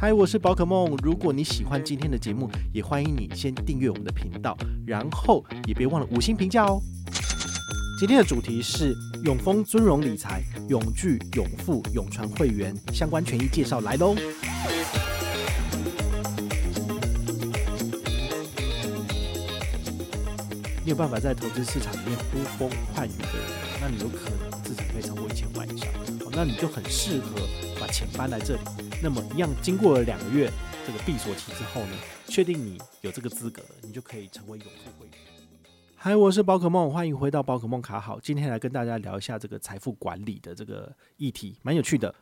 嗨，我是宝可梦。如果你喜欢今天的节目，也欢迎你先订阅我们的频道，然后也别忘了五星评价哦。今天的主题是永丰尊荣理财永聚永富永传会员相关权益介绍来喽。你有办法在投资市场里面呼风唤雨的人，那你有可能资产可以超过一千万以上，那你就很适合把钱搬来这里。那么一样，经过了两个月这个闭锁期之后呢，确定你有这个资格，你就可以成为永富会员。嗨，我是宝可梦，欢迎回到宝可梦卡好。今天来跟大家聊一下这个财富管理的这个议题，蛮有趣的。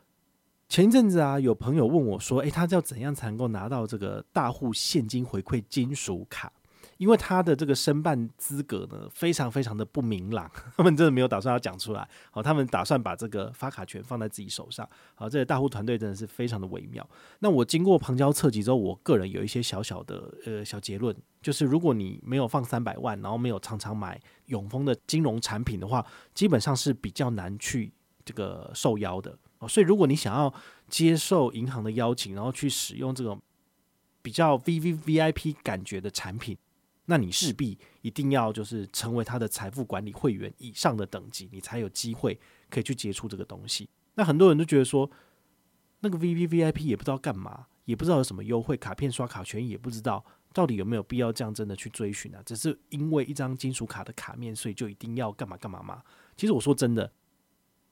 前一阵子啊，有朋友问我说，诶，他要怎样才能够拿到这个大户现金回馈金属卡？因为他的这个申办资格呢，非常非常的不明朗，他们真的没有打算要讲出来。好，他们打算把这个发卡权放在自己手上。好，这个大户团队真的是非常的微妙。那我经过旁敲侧击之后，我个人有一些小小的呃小结论，就是如果你没有放三百万，然后没有常常买永丰的金融产品的话，基本上是比较难去这个受邀的。哦，所以如果你想要接受银行的邀请，然后去使用这种比较 VVVIP 感觉的产品。那你势必一定要就是成为他的财富管理会员以上的等级，你才有机会可以去接触这个东西。那很多人都觉得说，那个 VVVIP 也不知道干嘛，也不知道有什么优惠，卡片刷卡权益也不知道，到底有没有必要这样真的去追寻啊？只是因为一张金属卡的卡面，所以就一定要干嘛干嘛吗？其实我说真的，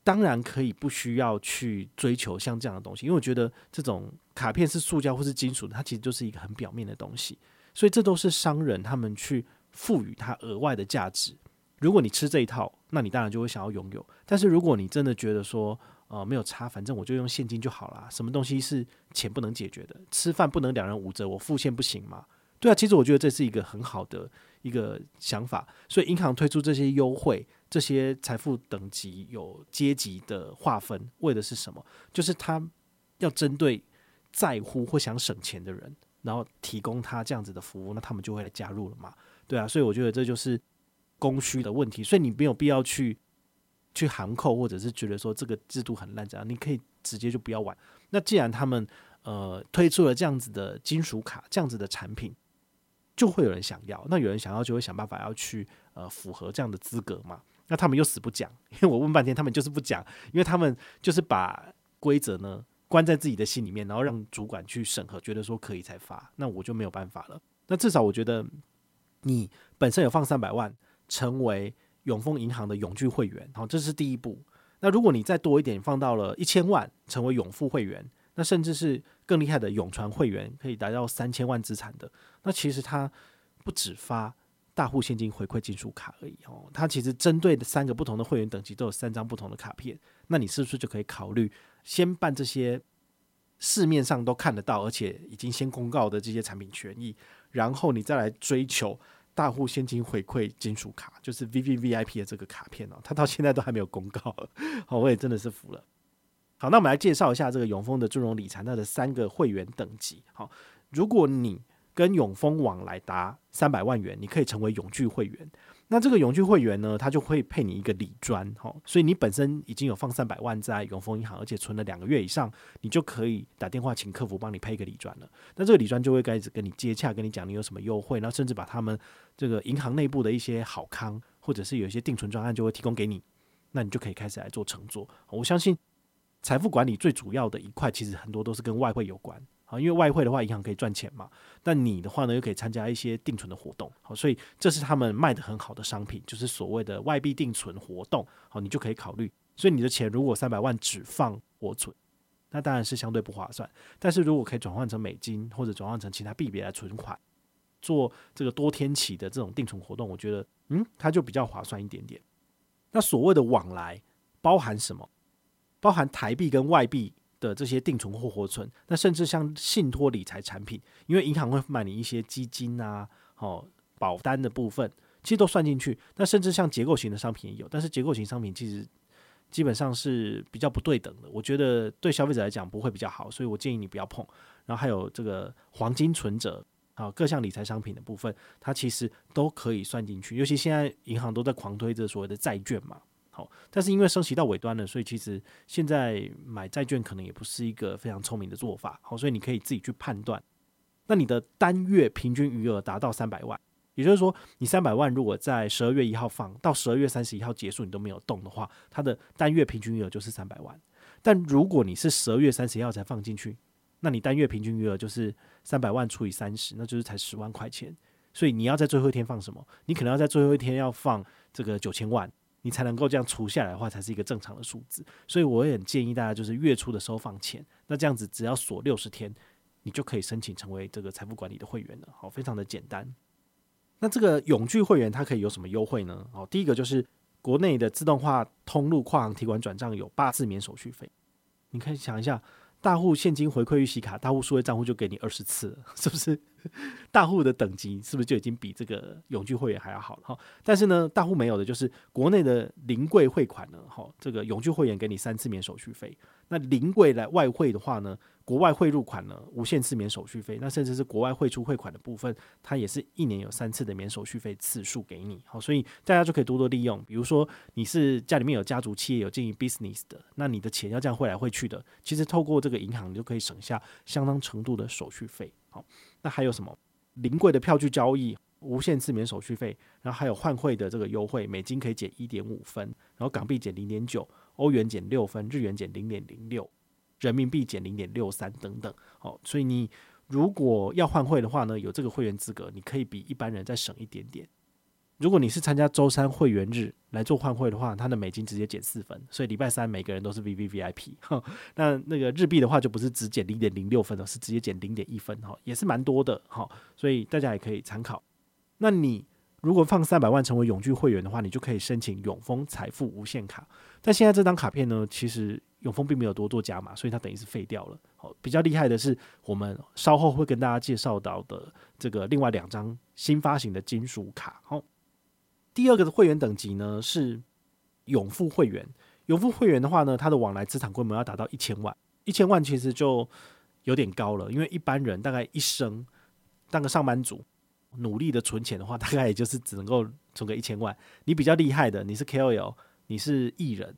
当然可以不需要去追求像这样的东西，因为我觉得这种卡片是塑胶或是金属的，它其实就是一个很表面的东西。所以这都是商人他们去赋予它额外的价值。如果你吃这一套，那你当然就会想要拥有。但是如果你真的觉得说，呃，没有差，反正我就用现金就好啦。什么东西是钱不能解决的？吃饭不能两人五折，我付现不行吗？对啊，其实我觉得这是一个很好的一个想法。所以银行推出这些优惠，这些财富等级有阶级的划分，为的是什么？就是他要针对在乎或想省钱的人。然后提供他这样子的服务，那他们就会来加入了嘛？对啊，所以我觉得这就是供需的问题，所以你没有必要去去含扣，或者是觉得说这个制度很烂这样，你可以直接就不要玩。那既然他们呃推出了这样子的金属卡这样子的产品，就会有人想要，那有人想要就会想办法要去呃符合这样的资格嘛？那他们又死不讲，因为我问半天，他们就是不讲，因为他们就是把规则呢。关在自己的心里面，然后让主管去审核，觉得说可以才发，那我就没有办法了。那至少我觉得你本身有放三百万，成为永丰银行的永居会员，好，这是第一步。那如果你再多一点，放到了一千万，成为永富会员，那甚至是更厉害的永传会员，可以达到三千万资产的，那其实它不只发大户现金回馈金属卡而已哦，它其实针对的三个不同的会员等级都有三张不同的卡片，那你是不是就可以考虑？先办这些市面上都看得到，而且已经先公告的这些产品权益，然后你再来追求大户现金回馈金属卡，就是 VVVIP 的这个卡片哦，它到现在都还没有公告，好，我也真的是服了。好，那我们来介绍一下这个永丰的尊荣理财它的三个会员等级。好，如果你跟永丰往来达三百万元，你可以成为永聚会员。那这个永巨会员呢，他就会配你一个礼专，哈，所以你本身已经有放三百万在永丰银行，而且存了两个月以上，你就可以打电话请客服帮你配一个礼专了。那这个礼专就会开始跟你接洽，跟你讲你有什么优惠，然后甚至把他们这个银行内部的一些好康，或者是有一些定存专案就会提供给你，那你就可以开始来做乘坐。我相信财富管理最主要的一块，其实很多都是跟外汇有关。好，因为外汇的话，银行可以赚钱嘛。但你的话呢，又可以参加一些定存的活动。好，所以这是他们卖的很好的商品，就是所谓的外币定存活动。好，你就可以考虑。所以你的钱如果三百万只放活存，那当然是相对不划算。但是如果可以转换成美金或者转换成其他币别来存款，做这个多天期的这种定存活动，我觉得嗯，它就比较划算一点点。那所谓的往来包含什么？包含台币跟外币。的这些定存或活存，那甚至像信托理财产品，因为银行会卖你一些基金啊，哦，保单的部分，其实都算进去。那甚至像结构型的商品也有，但是结构型商品其实基本上是比较不对等的，我觉得对消费者来讲不会比较好，所以我建议你不要碰。然后还有这个黄金存折啊，各项理财商品的部分，它其实都可以算进去。尤其现在银行都在狂推这所谓的债券嘛，好，但是因为升息到尾端了，所以其实现在买债券可能也不是一个非常聪明的做法，好，所以你可以自己去判断。那你的单月平均余额达到三百万，也就是说，你三百万如果在十二月一号放到十二月三十一号结束，你都没有动的话，它的单月平均余额就是三百万。但如果你是十二月三十一号才放进去，那你单月平均余额就是三百万除以三十，那就是才十万块钱。所以你要在最后一天放什么？你可能要在最后一天要放这个九千万，你才能够这样除下来的话，才是一个正常的数字。所以我也很建议大家，就是月初的时候放钱。那这样子只要锁六十天。你就可以申请成为这个财富管理的会员了，好，非常的简单。那这个永聚会员它可以有什么优惠呢？好，第一个就是国内的自动化通路跨行提款转账有八次免手续费。你可以想一下，大户现金回馈预习卡，大户数位账户就给你二十次，是不是？大户的等级是不是就已经比这个永聚会员还要好了？哈，但是呢，大户没有的就是国内的临柜汇款呢，哈，这个永聚会员给你三次免手续费。那临柜来外汇的话呢，国外汇入款呢，无限次免手续费。那甚至是国外汇出汇款的部分，它也是一年有三次的免手续费次数给你。好，所以大家就可以多多利用。比如说你是家里面有家族企业有经营 business 的，那你的钱要这样汇来汇去的，其实透过这个银行，你就可以省下相当程度的手续费。好，那还有什么？临柜的票据交易，无限次免手续费。然后还有换汇的这个优惠，美金可以减一点五分，然后港币减零点九。欧元减六分，日元减零点零六，人民币减零点六三等等。好，所以你如果要换汇的话呢，有这个会员资格，你可以比一般人再省一点点。如果你是参加周三会员日来做换汇的话，它的美金直接减四分，所以礼拜三每个人都是 VVVIP。那那个日币的话就不是只减零点零六分了，是直接减零点一分，哈，也是蛮多的，哈，所以大家也可以参考。那你。如果放三百万成为永居会员的话，你就可以申请永丰财富无限卡。但现在这张卡片呢，其实永丰并没有多做加码，所以它等于是废掉了。好，比较厉害的是，我们稍后会跟大家介绍到的这个另外两张新发行的金属卡。好，第二个的会员等级呢是永富会员。永富会员的话呢，它的往来资产规模要达到一千万，一千万其实就有点高了，因为一般人大概一生当个上班族。努力的存钱的话，大概也就是只能够存个一千万。你比较厉害的，你是 KOL，你是艺人，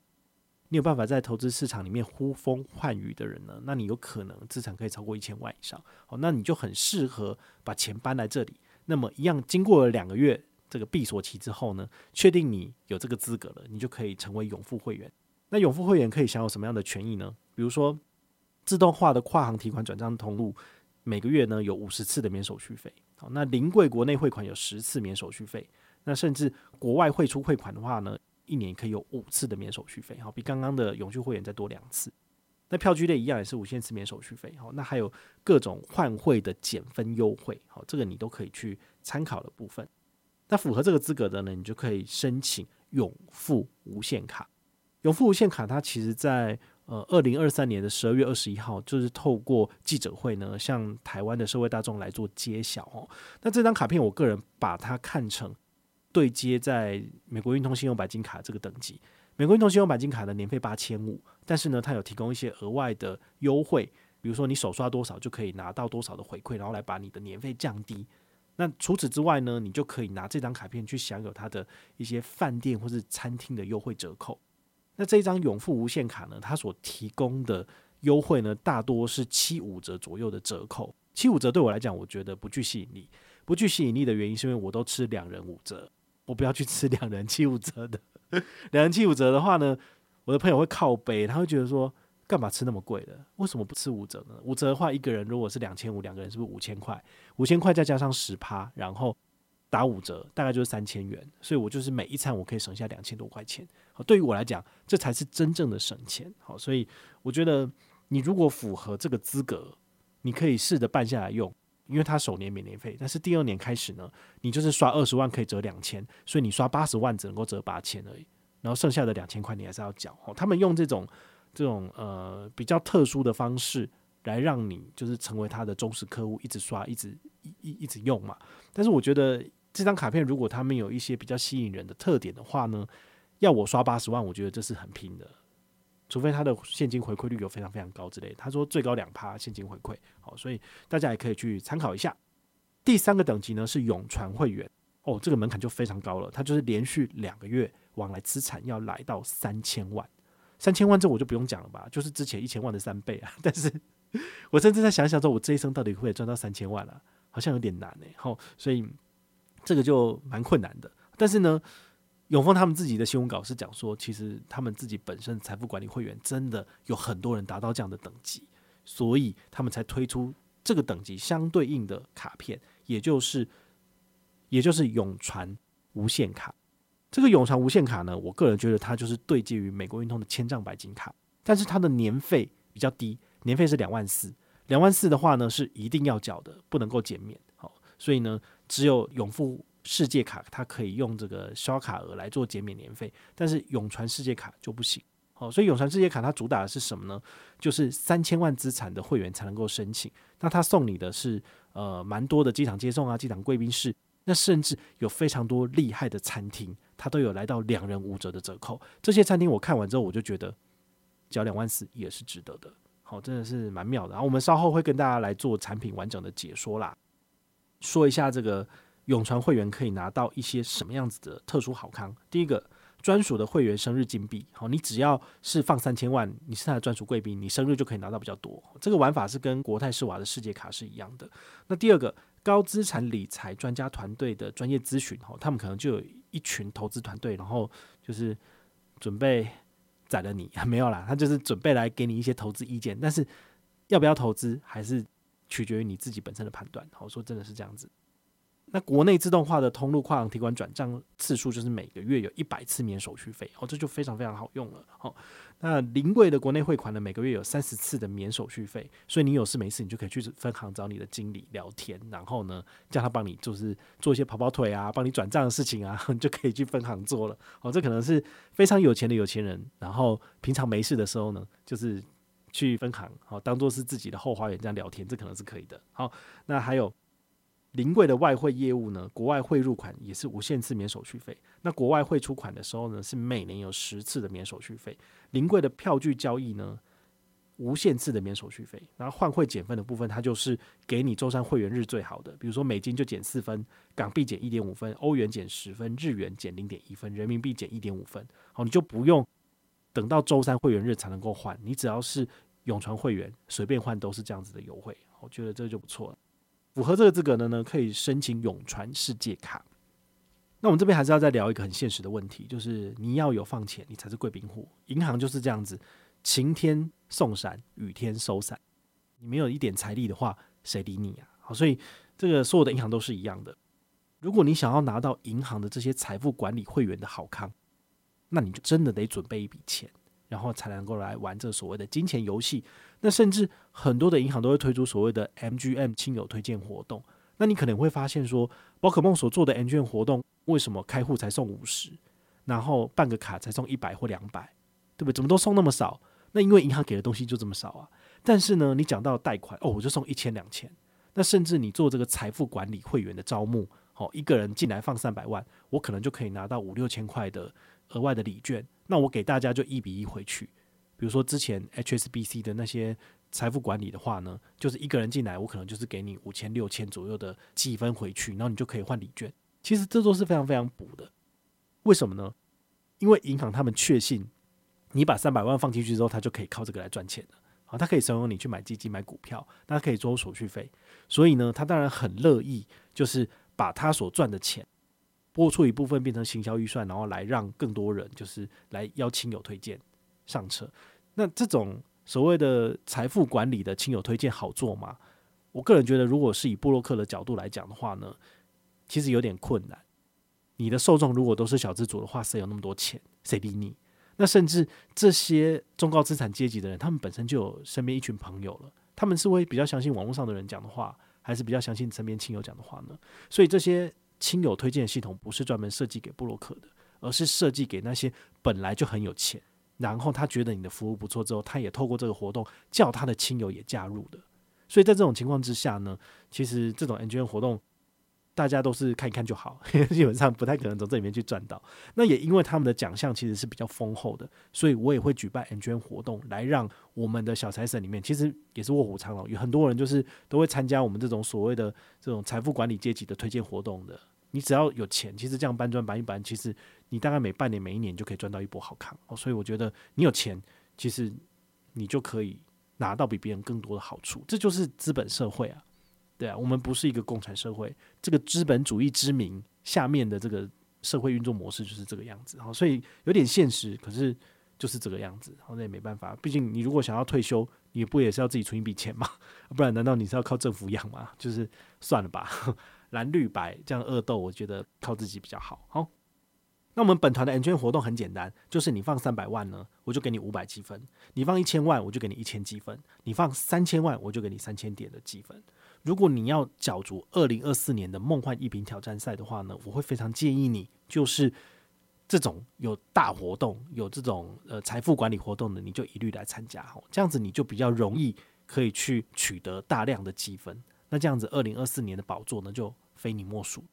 你有办法在投资市场里面呼风唤雨的人呢？那你有可能资产可以超过一千万以上。好，那你就很适合把钱搬来这里。那么一样，经过了两个月这个闭锁期之后呢，确定你有这个资格了，你就可以成为永富会员。那永富会员可以享有什么样的权益呢？比如说，自动化的跨行提款转账通路，每个月呢有五十次的免手续费。好，那临柜国内汇款有十次免手续费，那甚至国外汇出汇款的话呢，一年可以有五次的免手续费，好，比刚刚的永续会员再多两次。那票据类一样也是无限次免手续费，好，那还有各种换汇的减分优惠，好，这个你都可以去参考的部分。那符合这个资格的呢，你就可以申请永富无限卡。永富无限卡它其实在。呃，二零二三年的十二月二十一号，就是透过记者会呢，向台湾的社会大众来做揭晓哦。那这张卡片，我个人把它看成对接在美国运通信用白金卡这个等级。美国运通信用白金卡的年费八千五，但是呢，它有提供一些额外的优惠，比如说你首刷多少就可以拿到多少的回馈，然后来把你的年费降低。那除此之外呢，你就可以拿这张卡片去享有它的一些饭店或是餐厅的优惠折扣。那这一张永富无限卡呢，它所提供的优惠呢，大多是七五折左右的折扣。七五折对我来讲，我觉得不具吸引力。不具吸引力的原因是因为我都吃两人五折，我不要去吃两人七五折的。两人七五折的话呢，我的朋友会靠背，他会觉得说，干嘛吃那么贵的？为什么不吃五折呢？五折的话，一个人如果是两千五，两个人是不是五千块？五千块再加上十趴，然后。打五折，大概就是三千元，所以我就是每一餐我可以省下两千多块钱。好，对于我来讲，这才是真正的省钱。好，所以我觉得你如果符合这个资格，你可以试着办下来用，因为它首年免年费，但是第二年开始呢，你就是刷二十万可以折两千，所以你刷八十万只能够折八千而已，然后剩下的两千块你还是要缴。好，他们用这种这种呃比较特殊的方式来让你就是成为他的忠实客户，一直刷，一直一一一直用嘛。但是我觉得。这张卡片如果他们有一些比较吸引人的特点的话呢，要我刷八十万，我觉得这是很拼的。除非他的现金回馈率有非常非常高之类，他说最高两趴现金回馈，好，所以大家也可以去参考一下。第三个等级呢是永传会员，哦，这个门槛就非常高了，它就是连续两个月往来资产要来到三千万，三千万这我就不用讲了吧，就是之前一千万的三倍啊。但是我甚至在想想说，我这一生到底会赚到三千万啊？好像有点难哎，好，所以这个就蛮困难的。但是呢，永丰他们自己的新闻稿是讲说，其实他们自己本身财富管理会员真的有很多人达到这样的等级，所以他们才推出这个等级相对应的卡片，也就是也就是永传无限卡。这个永传无限卡呢，我个人觉得它就是对接于美国运通的千丈白金卡，但是它的年费比较低，年费是两万四。两万四的话呢，是一定要缴的，不能够减免。好，所以呢，只有永富世界卡它可以用这个刷卡额来做减免年费，但是永传世界卡就不行。好，所以永传世界卡它主打的是什么呢？就是三千万资产的会员才能够申请。那它送你的是呃蛮多的机场接送啊，机场贵宾室，那甚至有非常多厉害的餐厅，它都有来到两人五折的折扣。这些餐厅我看完之后，我就觉得缴两万四也是值得的。好，真的是蛮妙的。然后我们稍后会跟大家来做产品完整的解说啦，说一下这个永传会员可以拿到一些什么样子的特殊好康。第一个，专属的会员生日金币。好，你只要是放三千万，你是他的专属贵宾，你生日就可以拿到比较多。这个玩法是跟国泰世华的世界卡是一样的。那第二个，高资产理财专家团队的专业咨询，哦，他们可能就有一群投资团队，然后就是准备。宰了你 没有啦，他就是准备来给你一些投资意见，但是要不要投资还是取决于你自己本身的判断。好，说真的是这样子。那国内自动化的通路跨行提款转账次数就是每个月有一百次免手续费，哦，这就非常非常好用了。哦，那临柜的国内汇款呢，每个月有三十次的免手续费，所以你有事没事，你就可以去分行找你的经理聊天，然后呢，叫他帮你就是做一些跑跑腿啊，帮你转账的事情啊，你就可以去分行做了。哦，这可能是非常有钱的有钱人，然后平常没事的时候呢，就是去分行，好，当做是自己的后花园这样聊天，这可能是可以的。好，那还有。临柜的外汇业务呢，国外汇入款也是无限次免手续费。那国外汇出款的时候呢，是每年有十次的免手续费。临柜的票据交易呢，无限次的免手续费。然后换汇减分的部分，它就是给你周三会员日最好的，比如说美金就减四分，港币减一点五分，欧元减十分，日元减零点一分，人民币减一点五分。好，你就不用等到周三会员日才能够换，你只要是永传会员，随便换都是这样子的优惠。我觉得这就不错了。符合这个资格的呢，可以申请永传世界卡。那我们这边还是要再聊一个很现实的问题，就是你要有放钱，你才是贵宾户。银行就是这样子，晴天送伞，雨天收伞。你没有一点财力的话，谁理你啊？好，所以这个所有的银行都是一样的。如果你想要拿到银行的这些财富管理会员的好康，那你就真的得准备一笔钱。然后才能够来玩这所谓的金钱游戏。那甚至很多的银行都会推出所谓的 MGM 亲友推荐活动。那你可能会发现说，宝可梦所做的 MGM 活动，为什么开户才送五十，然后办个卡才送一百或两百，对不对？怎么都送那么少？那因为银行给的东西就这么少啊。但是呢，你讲到贷款，哦，我就送一千两千。那甚至你做这个财富管理会员的招募，好，一个人进来放三百万，我可能就可以拿到五六千块的额外的礼券。那我给大家就一比一回去，比如说之前 HSBC 的那些财富管理的话呢，就是一个人进来，我可能就是给你五千六千左右的积分回去，然后你就可以换礼券。其实这都是非常非常补的。为什么呢？因为银行他们确信你把三百万放进去之后，他就可以靠这个来赚钱了。好，他可以怂恿你去买基金、买股票，那他可以收手续费。所以呢，他当然很乐意，就是把他所赚的钱。拨出一部分变成行销预算，然后来让更多人就是来邀亲友推荐上车。那这种所谓的财富管理的亲友推荐好做吗？我个人觉得，如果是以布洛克的角度来讲的话呢，其实有点困难。你的受众如果都是小资族的话，谁有那么多钱？谁理你？那甚至这些中高资产阶级的人，他们本身就有身边一群朋友了，他们是会比较相信网络上的人讲的话，还是比较相信身边亲友讲的话呢？所以这些。亲友推荐系统不是专门设计给布洛克的，而是设计给那些本来就很有钱，然后他觉得你的服务不错之后，他也透过这个活动叫他的亲友也加入的。所以在这种情况之下呢，其实这种 NGN 活动。大家都是看一看就好，基本上不太可能从这里面去赚到。那也因为他们的奖项其实是比较丰厚的，所以我也会举办 NGN 活动，来让我们的小财神里面，其实也是卧虎藏龙，有很多人就是都会参加我们这种所谓的这种财富管理阶级的推荐活动的。你只要有钱，其实这样搬砖搬一搬，其实你大概每半年、每一年就可以赚到一波好康哦。所以我觉得你有钱，其实你就可以拿到比别人更多的好处。这就是资本社会啊，对啊，我们不是一个共产社会，这个资本主义之名下面的这个社会运作模式就是这个样子。好，所以有点现实，可是就是这个样子。好，那也没办法，毕竟你如果想要退休，你不也是要自己存一笔钱吗？不然难道你是要靠政府养吗？就是算了吧。蓝绿白这样恶斗，我觉得靠自己比较好。好，那我们本团的 N 圈活动很简单，就是你放三百万呢，我就给你五百积分；你放一千万，我就给你一千积分；你放三千万，我就给你三千点的积分。如果你要角逐二零二四年的梦幻一品挑战赛的话呢，我会非常建议你，就是这种有大活动、有这种呃财富管理活动的，你就一律来参加。吼，这样子你就比较容易可以去取得大量的积分。那这样子，二零二四年的宝座呢，就非你莫属。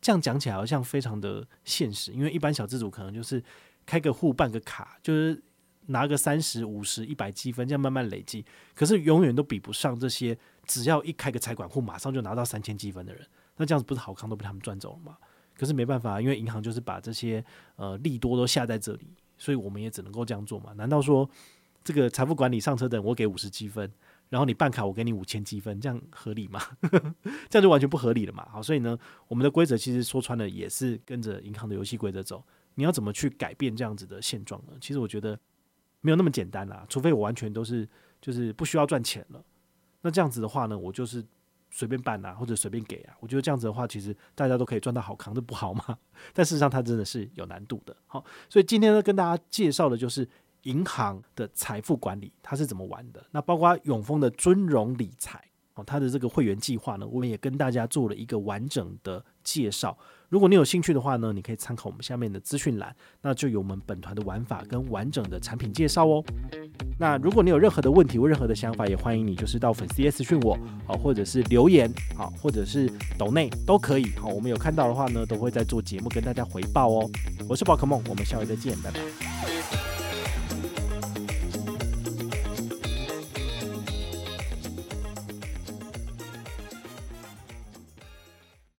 这样讲起来好像非常的现实，因为一般小资主可能就是开个户、办个卡，就是拿个三十五十一百积分，这样慢慢累积。可是永远都比不上这些只要一开个财管户，马上就拿到三千积分的人。那这样子不是好康都被他们赚走了吗？可是没办法，因为银行就是把这些呃利多都下在这里，所以我们也只能够这样做嘛。难道说这个财富管理上车的，我给五十积分？然后你办卡，我给你五千积分，这样合理吗？这样就完全不合理了嘛。好，所以呢，我们的规则其实说穿了也是跟着银行的游戏规则走。你要怎么去改变这样子的现状呢？其实我觉得没有那么简单啦。除非我完全都是就是不需要赚钱了，那这样子的话呢，我就是随便办啊，或者随便给啊。我觉得这样子的话，其实大家都可以赚到好康，这不好吗？但事实上，它真的是有难度的。好，所以今天呢，跟大家介绍的就是。银行的财富管理，它是怎么玩的？那包括永丰的尊荣理财哦，它的这个会员计划呢，我们也跟大家做了一个完整的介绍。如果你有兴趣的话呢，你可以参考我们下面的资讯栏，那就有我们本团的玩法跟完整的产品介绍哦。那如果你有任何的问题或任何的想法，也欢迎你就是到粉丝私讯我啊，或者是留言好，或者是抖内都可以。好，我们有看到的话呢，都会在做节目跟大家回报哦。我是宝可梦，我们下回再见，拜拜。